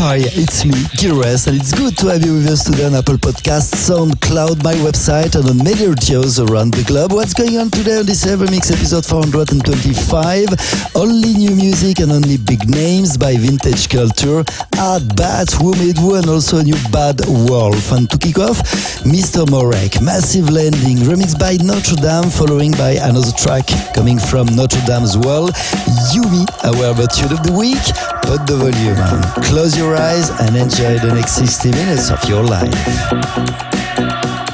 Oh, Hi, it's me, Gil, and it's good to have you with us today on Apple Podcasts, SoundCloud, my website, and on many radios around the globe. What's going on today on this Evermix episode 425? Only new music and only big names by Vintage Culture, Art Bats, Who Made Who, and also a new Bad Wolf. And to kick off, Mr. Morek, Massive Landing, remixed by Notre Dame, following by another track coming from Notre Dame's Well, Yumi, our tune of the week. Put the volume on. Close your eyes and enjoy the next 60 minutes of your life.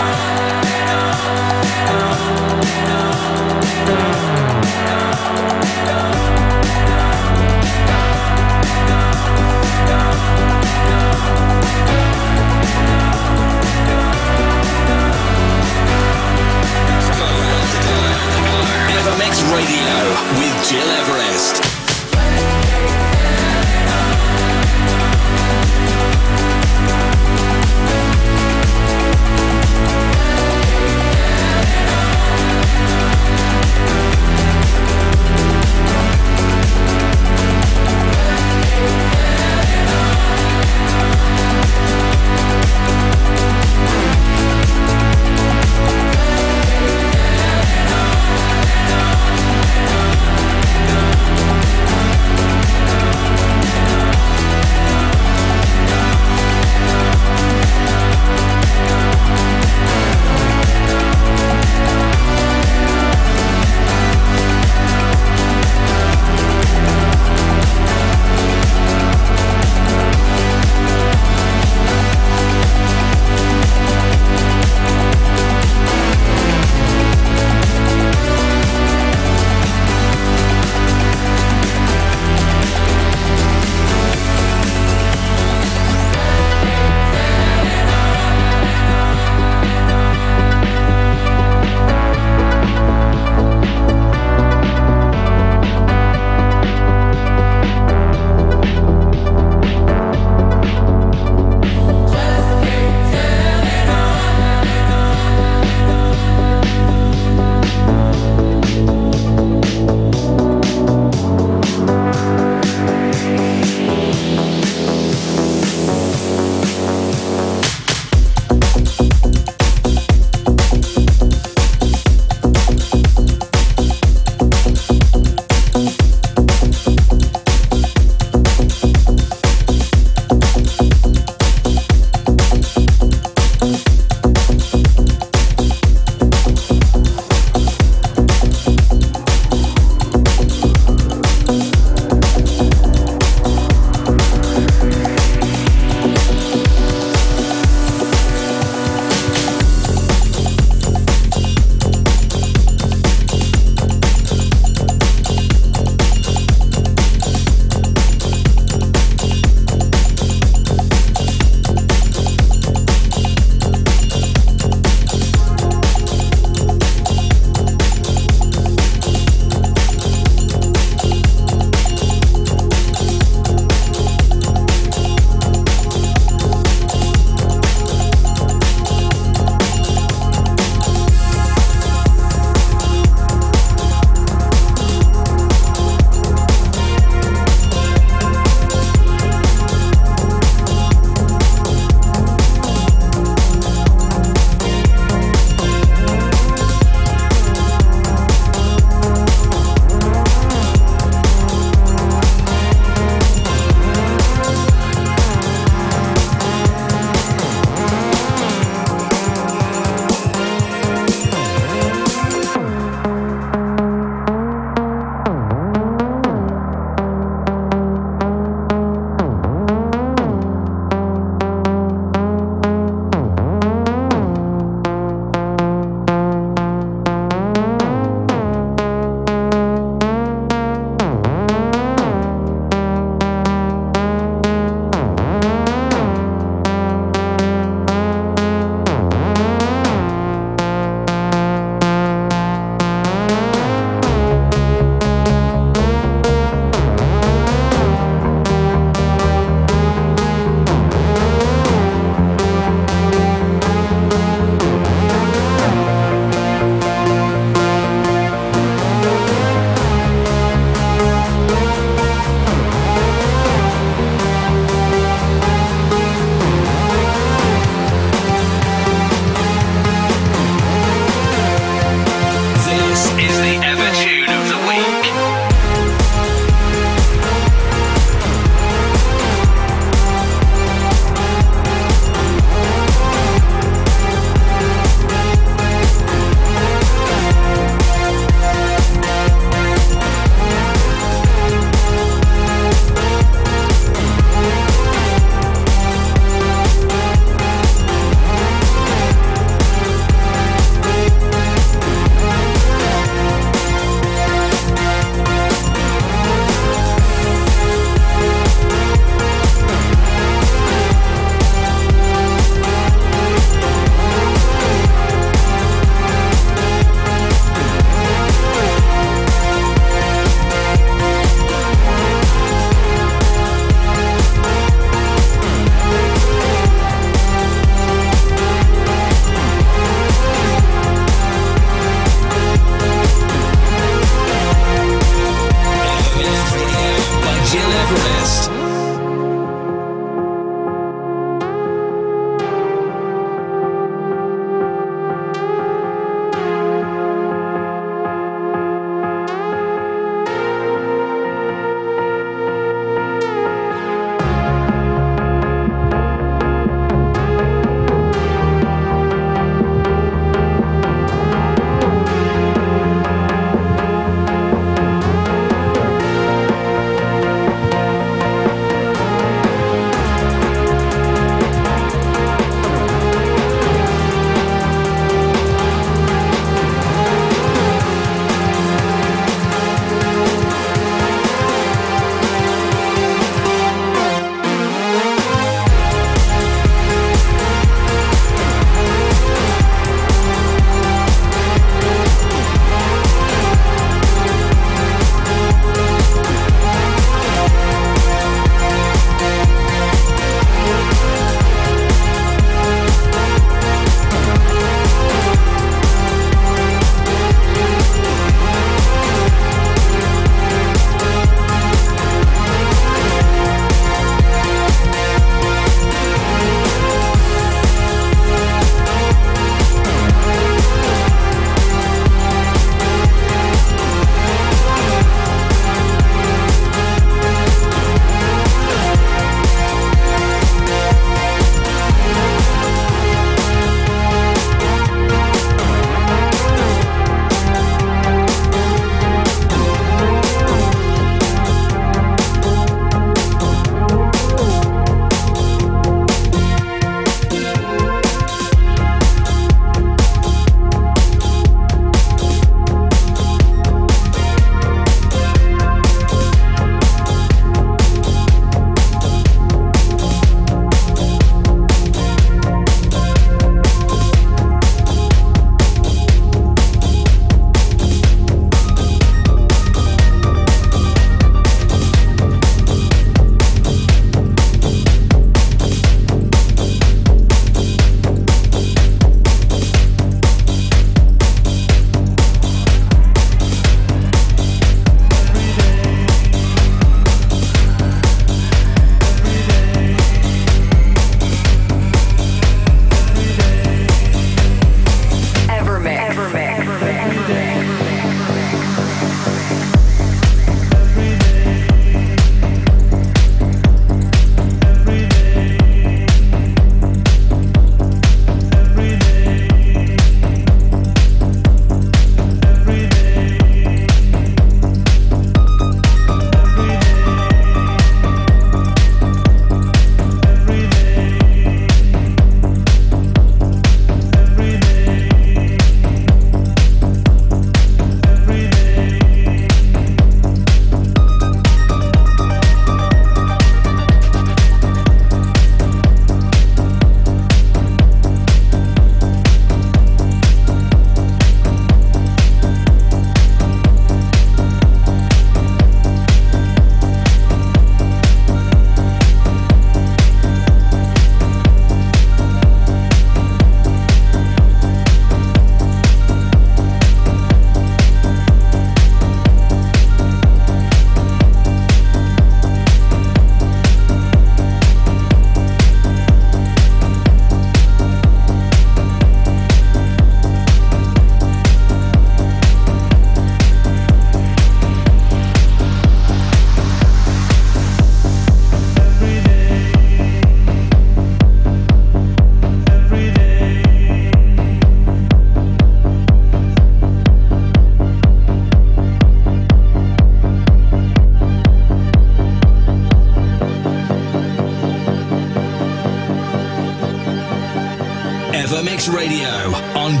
If I don't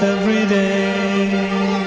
have you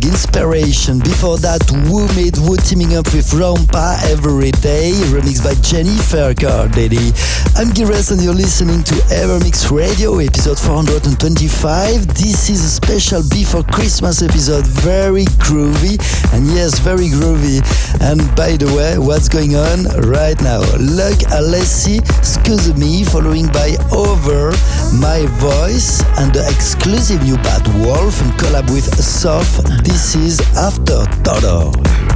Inspiration. Before that, teaming up with Rompa Every Day, remixed by Jennifer Cardini. I'm Gil and you're listening to Evermix Radio, episode 425. This is a special before Christmas episode, very groovy, and yes, very groovy. And by the way, what's going on right now? Luck Alessi, Excuse Me, following by Over, My Voice, and the exclusive new Bad Wolf and collab with Soft. This is After Toto.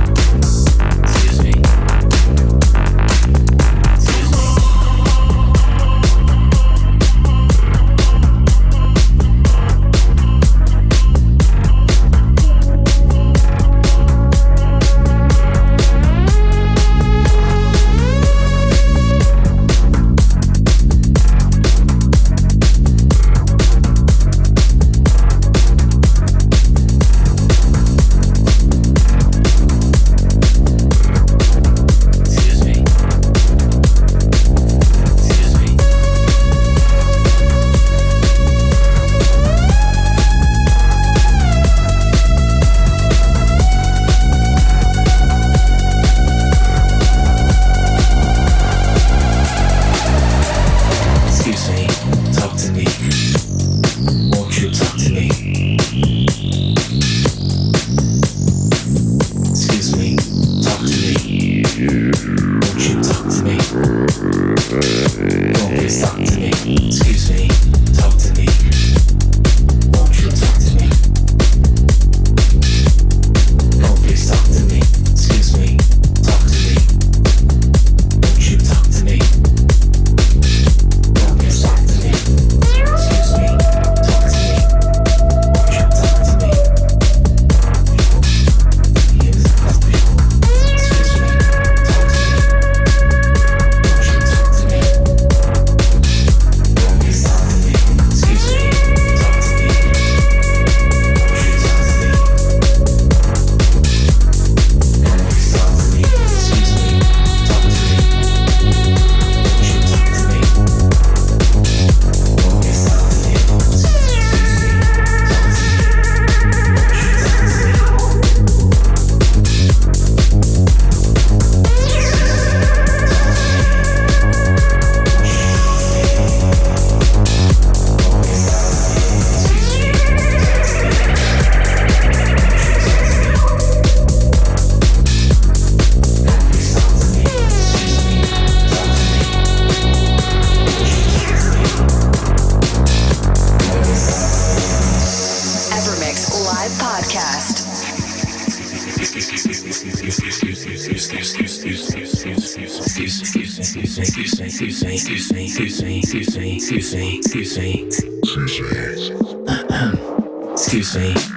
Excuse me.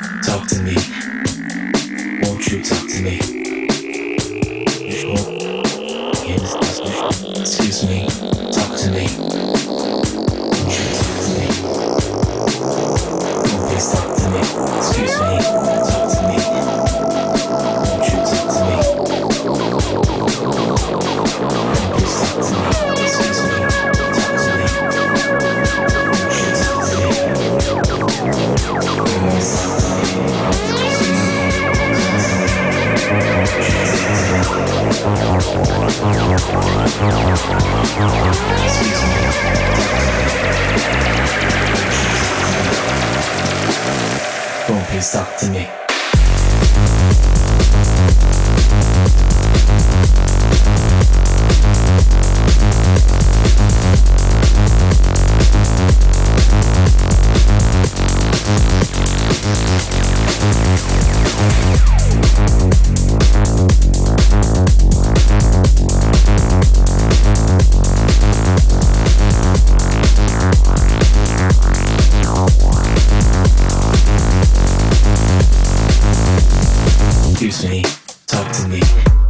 Talk to me.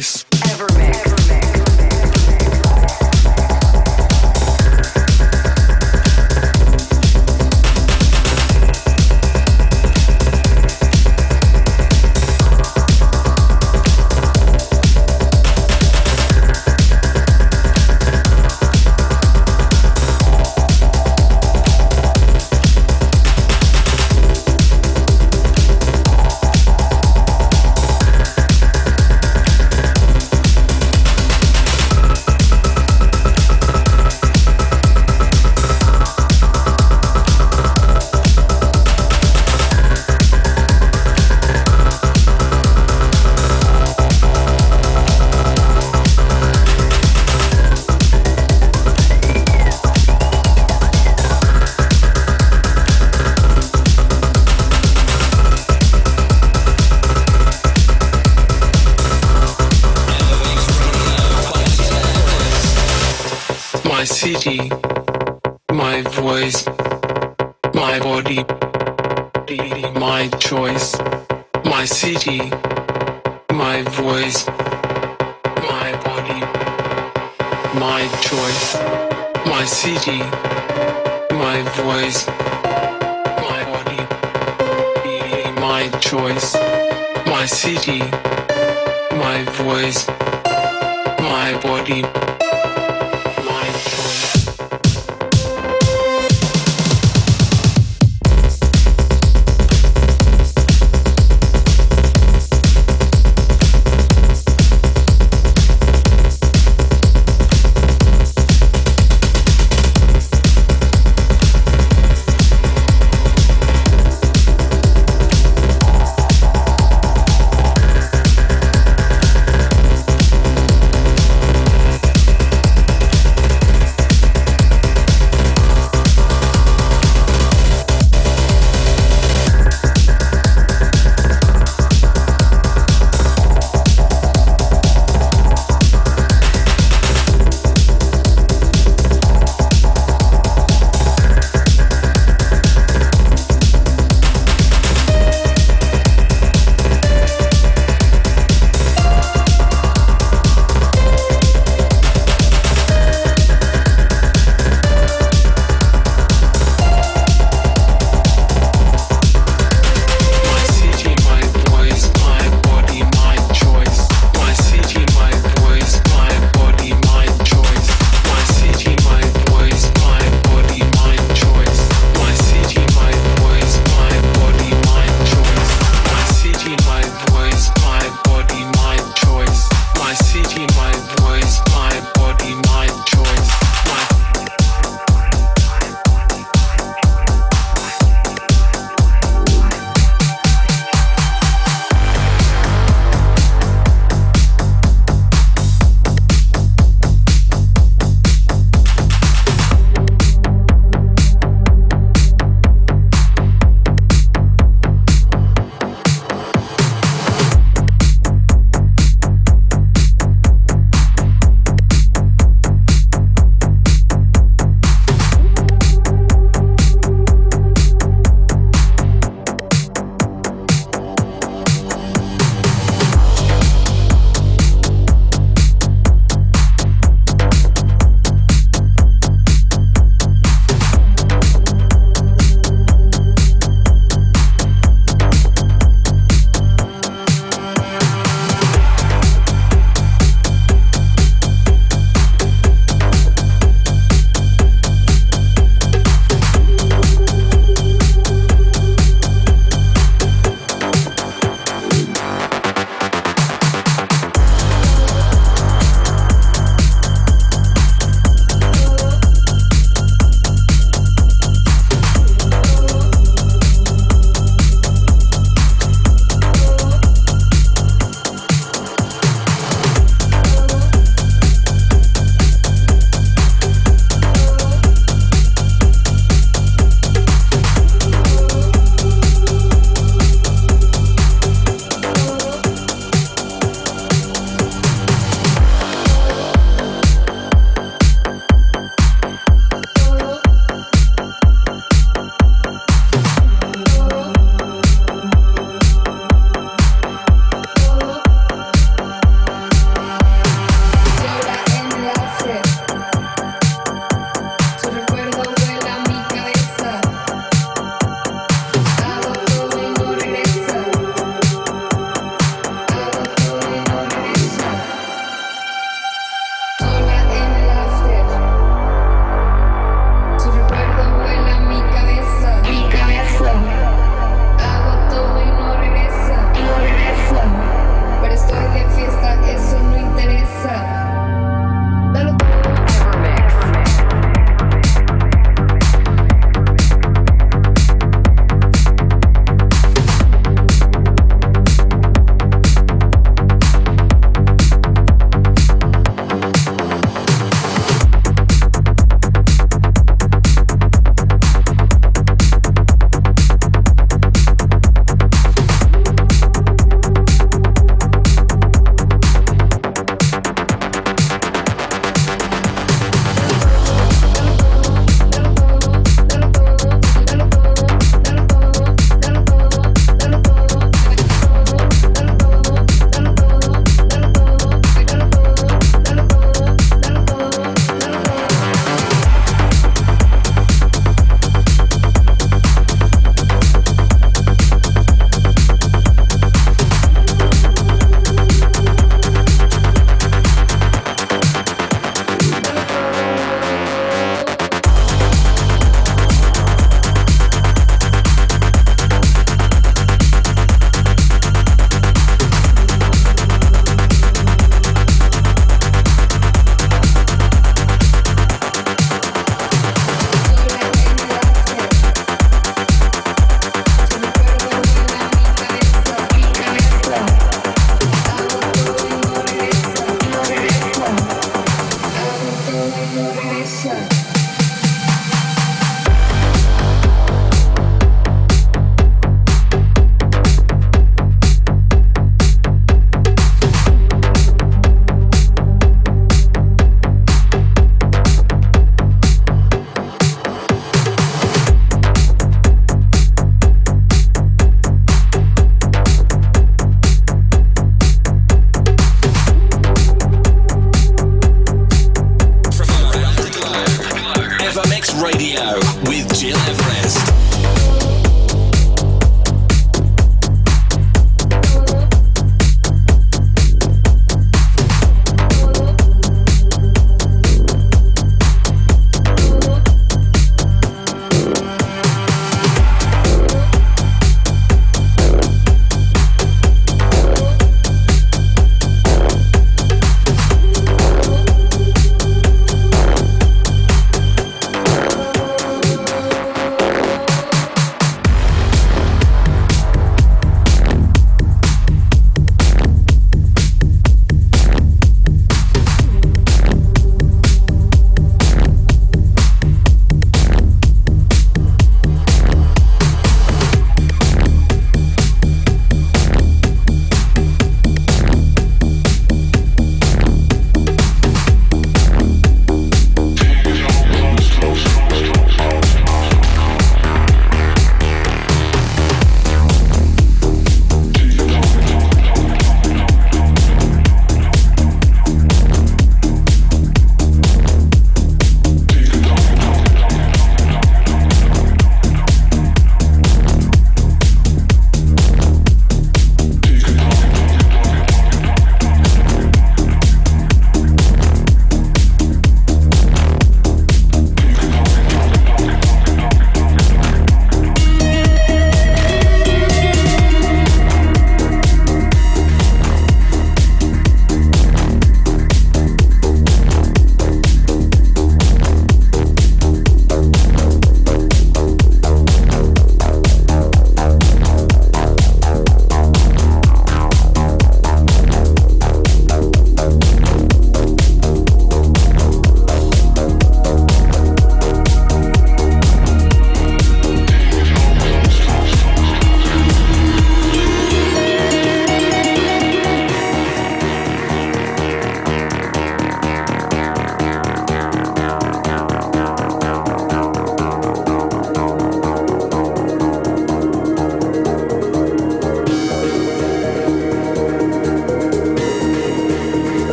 Ever Evermix. city, my voice, my body, my choice, my city, my voice, my body, my choice, my city, my voice, my body.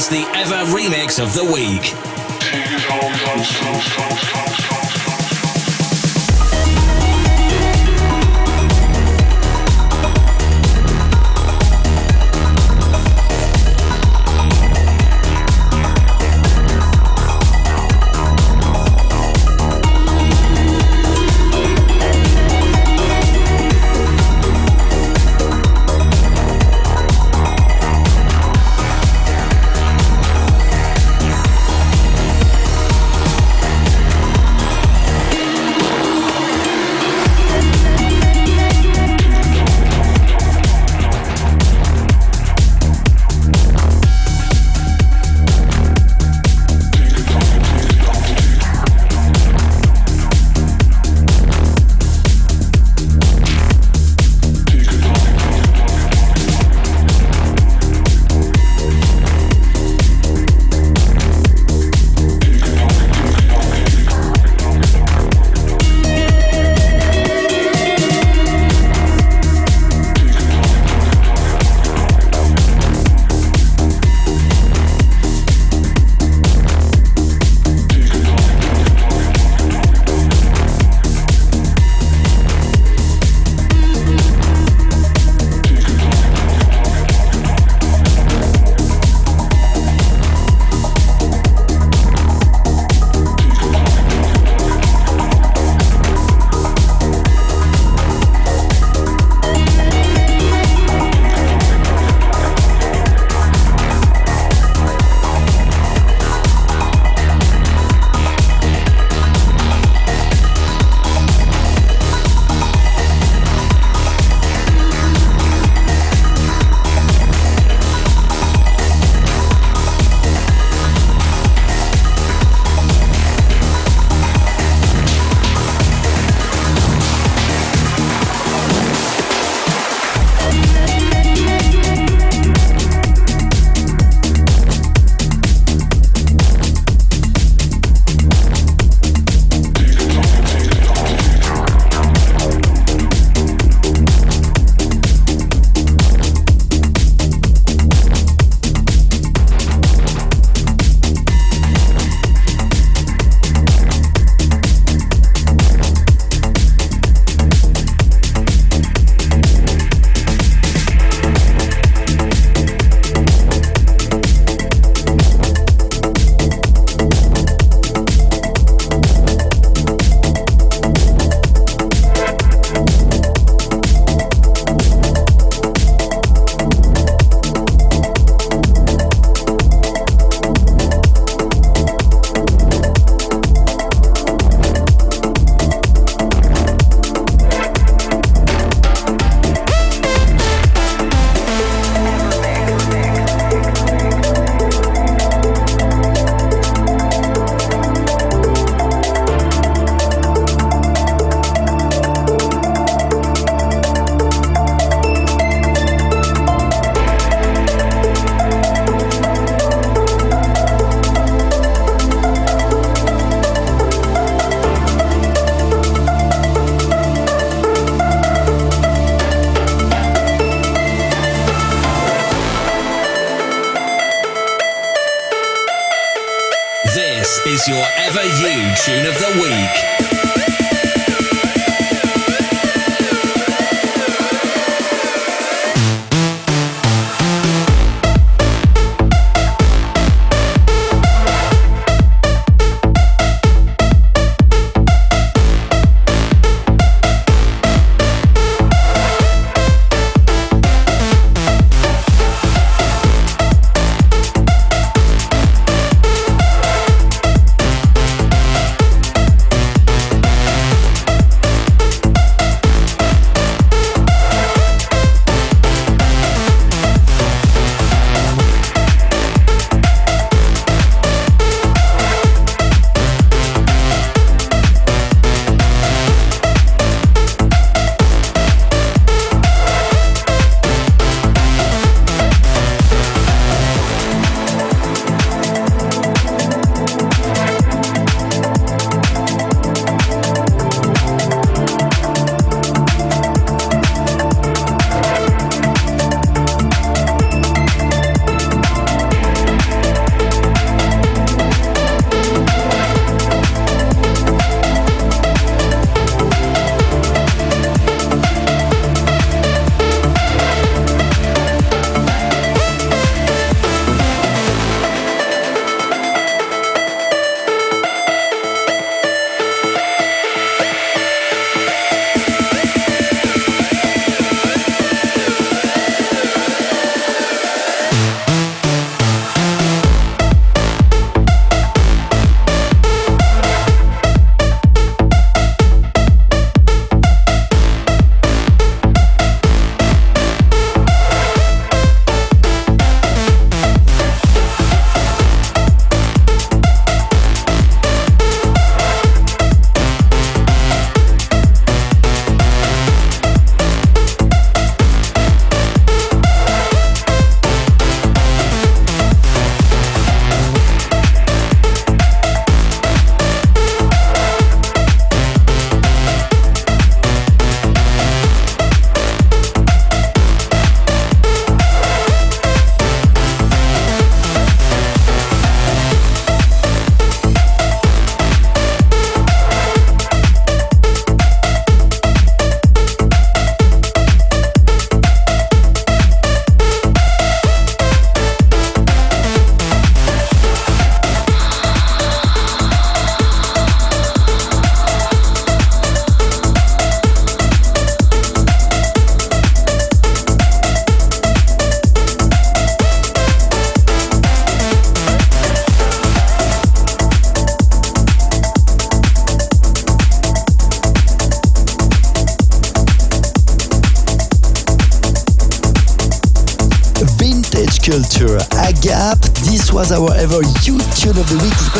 Is the ever remix of the week.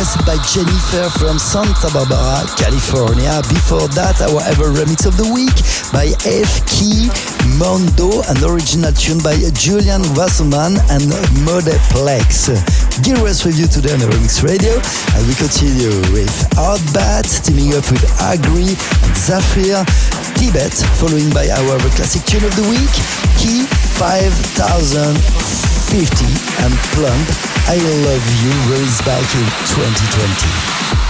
Requested by Jennifer from Santa Barbara, California. Before that, our ever remix of the week by F. Key Mondo, an original tune by Julian Wasserman and Modeplex. West review today on the Remix Radio, and we continue with Artbat teaming up with Agri and Zafir, Tibet, following by our classic tune of the week, Key 5050 and Plumb I Love You released back in 2020.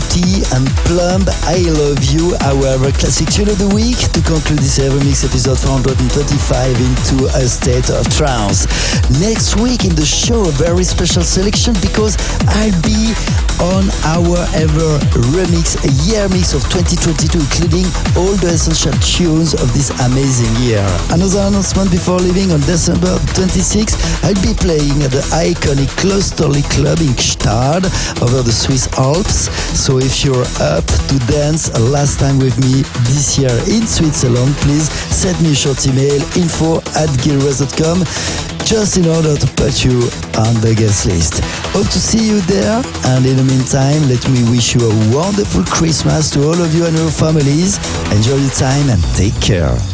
4050 and Plumb I Love You, our classic tune of the week to conclude this Evermix episode 435 into a state of trance. Next week in the show, a very special selection because I'll be on our ever remix, a year mix of 2022, including all the essential tunes of this amazing year. Another announcement before leaving on December 26, I'll be playing at the iconic Klosterli Club in Gstaad over the Swiss Alps. So if you're up to dance last time with me this year in Switzerland, please send me a short email info at gilres.com just in order to put you on the guest list. Hope to see you there and in the meantime let me wish you a wonderful Christmas to all of you and your families. Enjoy your time and take care.